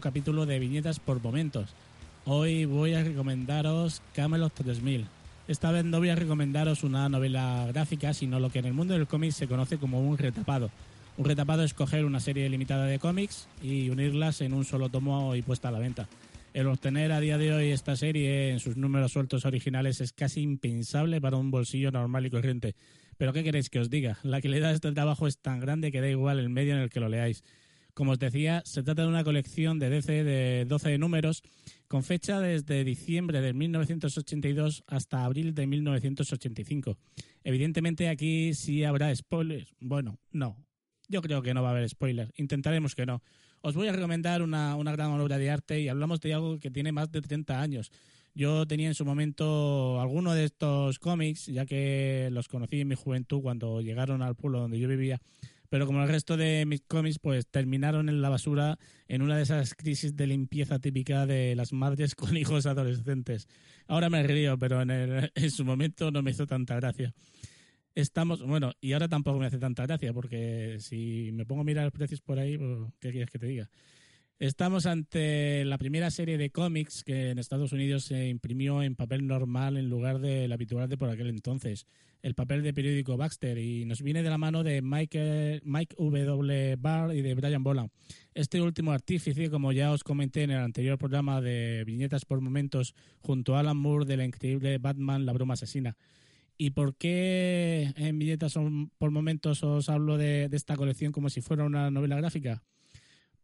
Capítulo de viñetas por momentos. Hoy voy a recomendaros Camelot 3000. Esta vez no voy a recomendaros una novela gráfica, sino lo que en el mundo del cómic se conoce como un retapado. Un retapado es coger una serie limitada de cómics y unirlas en un solo tomo y puesta a la venta. El obtener a día de hoy esta serie en sus números sueltos originales es casi impensable para un bolsillo normal y corriente. Pero ¿qué queréis que os diga? La calidad de este trabajo es tan grande que da igual el medio en el que lo leáis. Como os decía, se trata de una colección de DC de 12 números con fecha desde diciembre de 1982 hasta abril de 1985. Evidentemente aquí sí habrá spoilers. Bueno, no. Yo creo que no va a haber spoilers. Intentaremos que no. Os voy a recomendar una, una gran obra de arte y hablamos de algo que tiene más de 30 años. Yo tenía en su momento alguno de estos cómics, ya que los conocí en mi juventud cuando llegaron al pueblo donde yo vivía pero como el resto de mis cómics, pues terminaron en la basura en una de esas crisis de limpieza típica de las madres con hijos adolescentes. Ahora me río, pero en, en su momento no me hizo tanta gracia. Estamos, bueno, y ahora tampoco me hace tanta gracia, porque si me pongo a mirar precios por ahí, pues, ¿qué quieres que te diga? Estamos ante la primera serie de cómics que en Estados Unidos se imprimió en papel normal en lugar del habitual de por aquel entonces, el papel de periódico Baxter, y nos viene de la mano de Mike, Mike W. Barr y de Brian Boland. Este último artífice, como ya os comenté en el anterior programa de Viñetas por Momentos, junto a Alan Moore del increíble Batman La Broma Asesina. ¿Y por qué en Viñetas por Momentos os hablo de, de esta colección como si fuera una novela gráfica?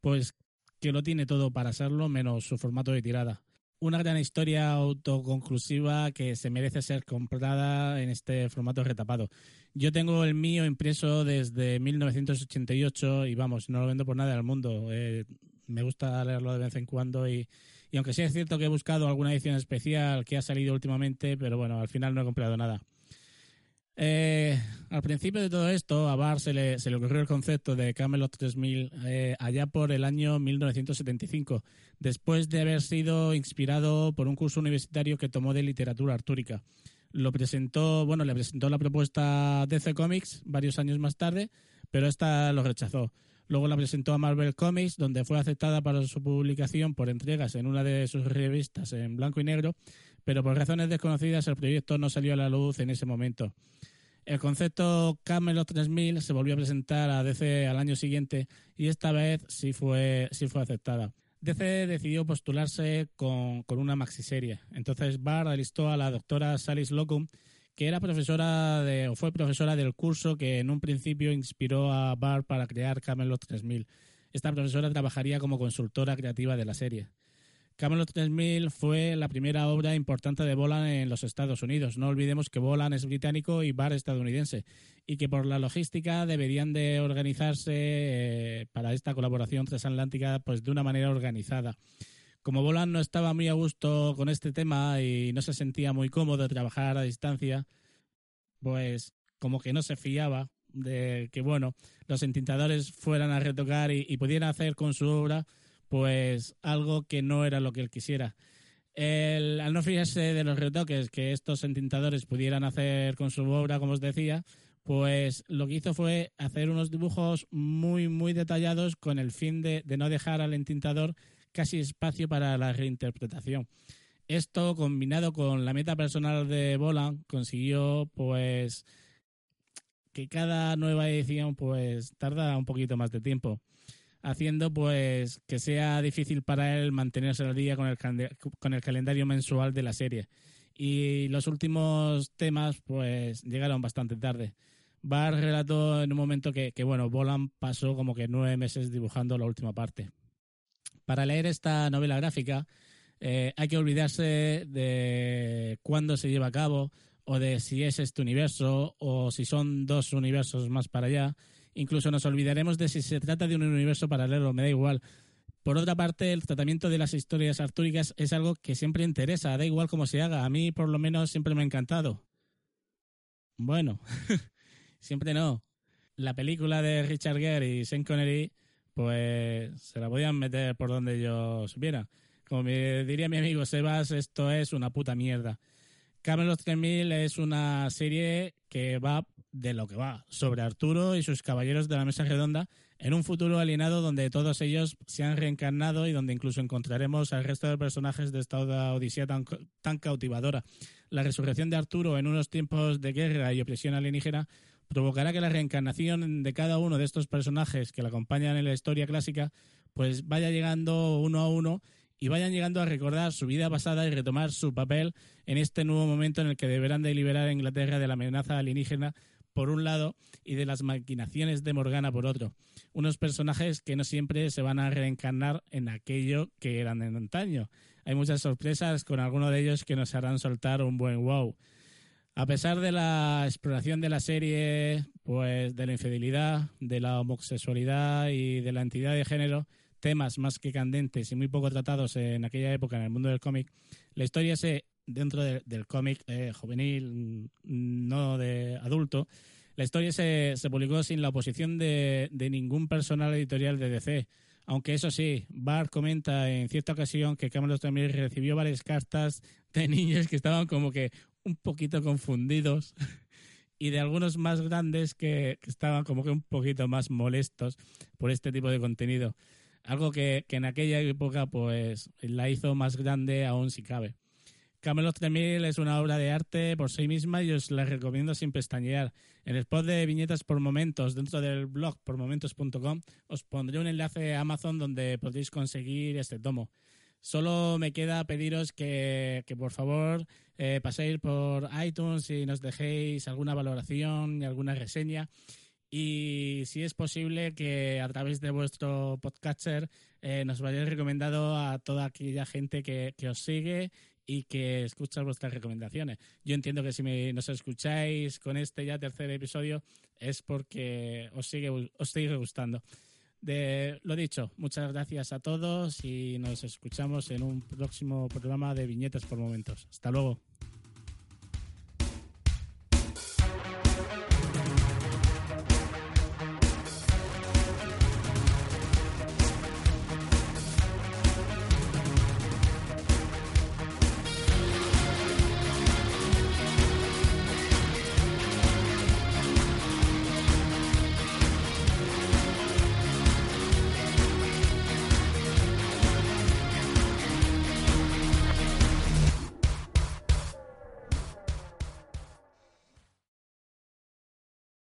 Pues que lo tiene todo para serlo, menos su formato de tirada. Una gran historia autoconclusiva que se merece ser comprada en este formato retapado. Yo tengo el mío impreso desde 1988 y vamos, no lo vendo por nada del mundo. Eh, me gusta leerlo de vez en cuando y, y aunque sí es cierto que he buscado alguna edición especial que ha salido últimamente, pero bueno, al final no he comprado nada. Eh, al principio de todo esto, a Barr se le, ocurrió el concepto de Camelot 3000 eh, allá por el año 1975, después de haber sido inspirado por un curso universitario que tomó de literatura artúrica. Lo presentó, bueno, le presentó la propuesta DC Comics varios años más tarde, pero esta lo rechazó. Luego la presentó a Marvel Comics, donde fue aceptada para su publicación por entregas en una de sus revistas en blanco y negro, pero por razones desconocidas el proyecto no salió a la luz en ese momento. El concepto Camelot 3000 se volvió a presentar a DC al año siguiente y esta vez sí fue, sí fue aceptada. DC decidió postularse con, con una maxiserie. Entonces Barr alistó a la doctora Salis Locum, que era profesora de, o fue profesora del curso que en un principio inspiró a Barr para crear Camelot 3000. Esta profesora trabajaría como consultora creativa de la serie. Camelot 3000 fue la primera obra importante de Bolan en los Estados Unidos. No olvidemos que Bolan es británico y Barr estadounidense y que por la logística deberían de organizarse eh, para esta colaboración transatlántica pues de una manera organizada. Como Bolan no estaba muy a gusto con este tema y no se sentía muy cómodo trabajar a distancia, pues como que no se fiaba de que bueno los entintadores fueran a retocar y pudieran hacer con su obra pues algo que no era lo que él quisiera. al no fijarse de los retoques que estos entintadores pudieran hacer con su obra, como os decía, pues lo que hizo fue hacer unos dibujos muy, muy detallados con el fin de, de no dejar al entintador casi espacio para la reinterpretación. Esto, combinado con la meta personal de Bolan, consiguió pues que cada nueva edición pues tarda un poquito más de tiempo haciendo pues que sea difícil para él mantenerse al día con el, con el calendario mensual de la serie. Y los últimos temas, pues, llegaron bastante tarde. Bar relató en un momento que, que, bueno, Bolan pasó como que nueve meses dibujando la última parte. Para leer esta novela gráfica, eh, hay que olvidarse de cuándo se lleva a cabo, o de si es este universo, o si son dos universos más para allá. Incluso nos olvidaremos de si se trata de un universo paralelo, me da igual. Por otra parte, el tratamiento de las historias artúricas es algo que siempre interesa, da igual cómo se haga. A mí, por lo menos, siempre me ha encantado. Bueno, siempre no. La película de Richard Gere y Sean Connery, pues se la podían meter por donde yo supiera. Como me diría mi amigo Sebas, esto es una puta mierda. Camelot 3000 es una serie que va de lo que va, sobre Arturo y sus caballeros de la mesa redonda, en un futuro alienado donde todos ellos se han reencarnado y donde incluso encontraremos al resto de personajes de esta odisea tan, tan cautivadora. La resurrección de Arturo en unos tiempos de guerra y opresión alienígena provocará que la reencarnación de cada uno de estos personajes que la acompañan en la historia clásica pues vaya llegando uno a uno y vayan llegando a recordar su vida pasada y retomar su papel en este nuevo momento en el que deberán de liberar a Inglaterra de la amenaza alienígena por un lado y de las maquinaciones de Morgana por otro. Unos personajes que no siempre se van a reencarnar en aquello que eran en antaño. Hay muchas sorpresas con algunos de ellos que nos harán soltar un buen wow. A pesar de la exploración de la serie, pues de la infidelidad, de la homosexualidad y de la entidad de género, temas más que candentes y muy poco tratados en aquella época en el mundo del cómic, la historia se, dentro del cómic eh, juvenil, no de adulto, la historia se, se publicó sin la oposición de, de, ningún personal editorial de DC. Aunque eso sí, Bart comenta en cierta ocasión que Cameron también recibió varias cartas de niños que estaban como que un poquito confundidos y de algunos más grandes que, que estaban como que un poquito más molestos por este tipo de contenido algo que, que, en aquella época pues la hizo más grande aún si cabe. Camelot 3000 es una obra de arte por sí misma y os la recomiendo sin pestañear. En el spot de viñetas por momentos dentro del blog por momentos.com os pondré un enlace a Amazon donde podréis conseguir este tomo. Solo me queda pediros que, que por favor eh, paséis por iTunes y nos dejéis alguna valoración y alguna reseña y si es posible que a través de vuestro podcatcher eh, nos vayáis recomendado a toda aquella gente que, que, os sigue y que escucha vuestras recomendaciones. Yo entiendo que si me, nos escucháis con este ya tercer episodio es porque os sigue, os sigue gustando. De, lo dicho, muchas gracias a todos y nos escuchamos en un próximo programa de Viñetas por Momentos. Hasta luego.